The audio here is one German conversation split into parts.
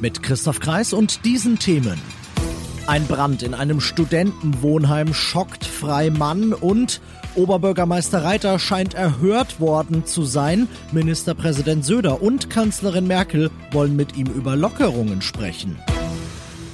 Mit Christoph Kreis und diesen Themen. Ein Brand in einem Studentenwohnheim schockt Freimann und Oberbürgermeister Reiter scheint erhört worden zu sein. Ministerpräsident Söder und Kanzlerin Merkel wollen mit ihm über Lockerungen sprechen.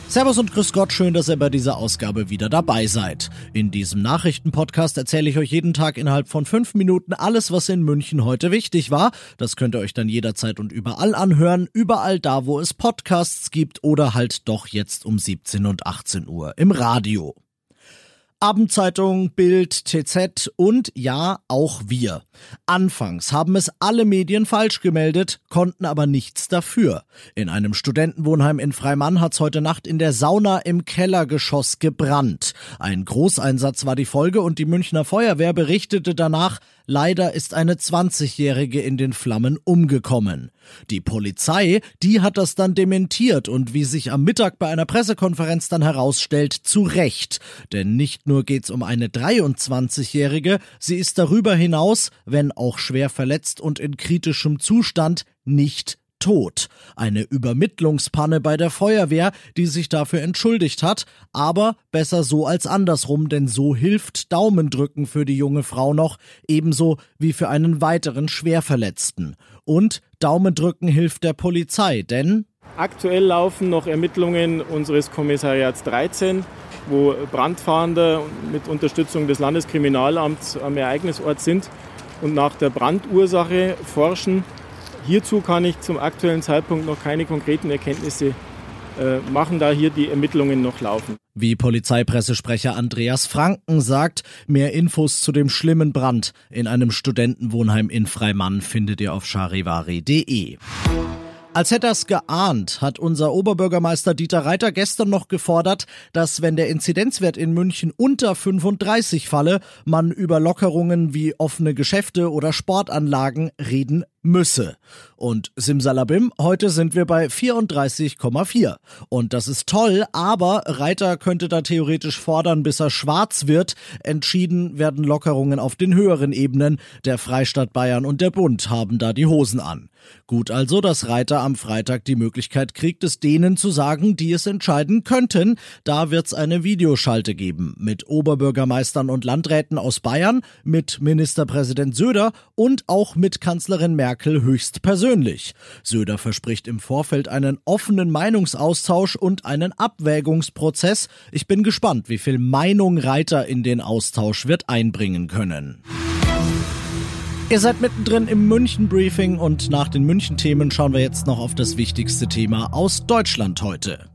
Servus und Grüß Gott, schön, dass ihr bei dieser Ausgabe wieder dabei seid. In diesem Nachrichtenpodcast erzähle ich euch jeden Tag innerhalb von fünf Minuten alles, was in München heute wichtig war. Das könnt ihr euch dann jederzeit und überall anhören, überall da, wo es Podcasts gibt oder halt doch jetzt um 17 und 18 Uhr im Radio. Abendzeitung, Bild, TZ und ja, auch wir. Anfangs haben es alle Medien falsch gemeldet, konnten aber nichts dafür. In einem Studentenwohnheim in Freimann hat's heute Nacht in der Sauna im Kellergeschoss gebrannt. Ein Großeinsatz war die Folge und die Münchner Feuerwehr berichtete danach, Leider ist eine 20-Jährige in den Flammen umgekommen. Die Polizei, die hat das dann dementiert und wie sich am Mittag bei einer Pressekonferenz dann herausstellt, zu Recht. Denn nicht nur geht's um eine 23-Jährige, sie ist darüber hinaus, wenn auch schwer verletzt und in kritischem Zustand, nicht tot. Eine Übermittlungspanne bei der Feuerwehr, die sich dafür entschuldigt hat, aber besser so als andersrum, denn so hilft Daumendrücken für die junge Frau noch, ebenso wie für einen weiteren Schwerverletzten. Und Daumendrücken hilft der Polizei, denn Aktuell laufen noch Ermittlungen unseres Kommissariats 13, wo Brandfahnder mit Unterstützung des Landeskriminalamts am Ereignisort sind und nach der Brandursache forschen. Hierzu kann ich zum aktuellen Zeitpunkt noch keine konkreten Erkenntnisse äh, machen, da hier die Ermittlungen noch laufen. Wie Polizeipressesprecher Andreas Franken sagt, mehr Infos zu dem schlimmen Brand in einem Studentenwohnheim in Freimann findet ihr auf charivari.de. Als hätte er's geahnt, hat unser Oberbürgermeister Dieter Reiter gestern noch gefordert, dass wenn der Inzidenzwert in München unter 35 falle, man über Lockerungen wie offene Geschäfte oder Sportanlagen reden müsse. Und Simsalabim, heute sind wir bei 34,4. Und das ist toll, aber Reiter könnte da theoretisch fordern, bis er schwarz wird. Entschieden werden Lockerungen auf den höheren Ebenen. Der Freistaat Bayern und der Bund haben da die Hosen an. Gut also, dass Reiter am Freitag die Möglichkeit kriegt, es denen zu sagen, die es entscheiden könnten. Da wird's eine Videoschalte geben mit Oberbürgermeistern und Landräten aus Bayern, mit Ministerpräsident Söder und auch mit Kanzlerin Merkel Merkel höchstpersönlich. Söder verspricht im Vorfeld einen offenen Meinungsaustausch und einen Abwägungsprozess. Ich bin gespannt, wie viel Meinung Reiter in den Austausch wird einbringen können. Ihr seid mittendrin im München-Briefing und nach den München-Themen schauen wir jetzt noch auf das wichtigste Thema aus Deutschland heute.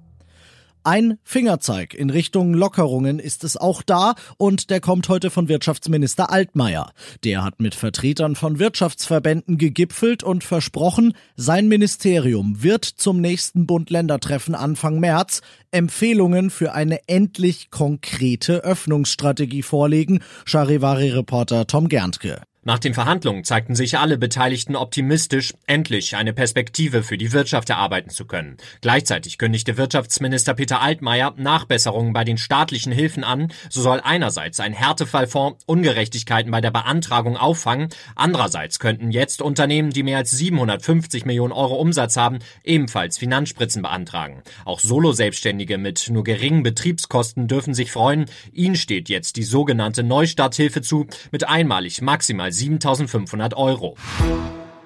Ein Fingerzeig in Richtung Lockerungen ist es auch da und der kommt heute von Wirtschaftsminister Altmaier. Der hat mit Vertretern von Wirtschaftsverbänden gegipfelt und versprochen, sein Ministerium wird zum nächsten Bund-Länder-Treffen Anfang März Empfehlungen für eine endlich konkrete Öffnungsstrategie vorlegen. Charivari-Reporter Tom Gerntke. Nach den Verhandlungen zeigten sich alle Beteiligten optimistisch, endlich eine Perspektive für die Wirtschaft erarbeiten zu können. Gleichzeitig kündigte Wirtschaftsminister Peter Altmaier Nachbesserungen bei den staatlichen Hilfen an. So soll einerseits ein Härtefallfonds Ungerechtigkeiten bei der Beantragung auffangen. Andererseits könnten jetzt Unternehmen, die mehr als 750 Millionen Euro Umsatz haben, ebenfalls Finanzspritzen beantragen. Auch Solo-Selbstständige mit nur geringen Betriebskosten dürfen sich freuen. Ihnen steht jetzt die sogenannte Neustarthilfe zu, mit einmalig maximal 7500 Euro.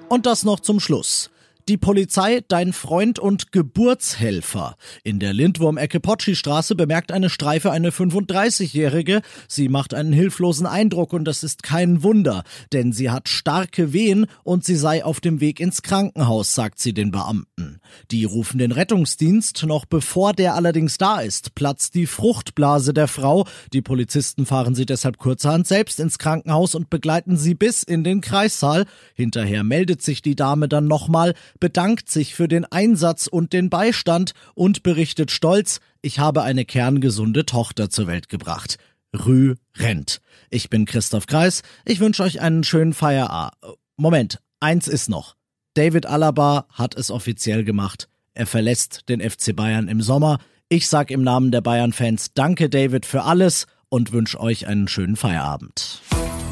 Und das noch zum Schluss. Die Polizei, dein Freund und Geburtshelfer. In der Lindwurm-Ecke Potschi-Straße bemerkt eine Streife eine 35-Jährige. Sie macht einen hilflosen Eindruck und das ist kein Wunder, denn sie hat starke Wehen und sie sei auf dem Weg ins Krankenhaus, sagt sie den Beamten. Die rufen den Rettungsdienst, noch bevor der allerdings da ist, platzt die Fruchtblase der Frau. Die Polizisten fahren sie deshalb kurzerhand selbst ins Krankenhaus und begleiten sie bis in den Kreissaal. Hinterher meldet sich die Dame dann nochmal, bedankt sich für den Einsatz und den Beistand und berichtet stolz, ich habe eine kerngesunde Tochter zur Welt gebracht. Rü rennt. Ich bin Christoph Kreis. Ich wünsche euch einen schönen Feierabend. Moment, eins ist noch. David Alaba hat es offiziell gemacht. Er verlässt den FC Bayern im Sommer. Ich sag im Namen der Bayern-Fans Danke, David, für alles und wünsche euch einen schönen Feierabend.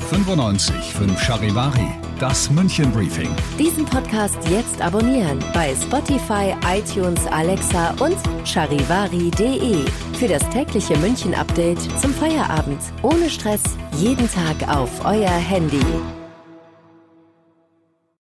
95 5 Charivari, das München Briefing. Diesen Podcast jetzt abonnieren bei Spotify, iTunes, Alexa und charivari.de. Für das tägliche München Update zum Feierabend. Ohne Stress, jeden Tag auf euer Handy.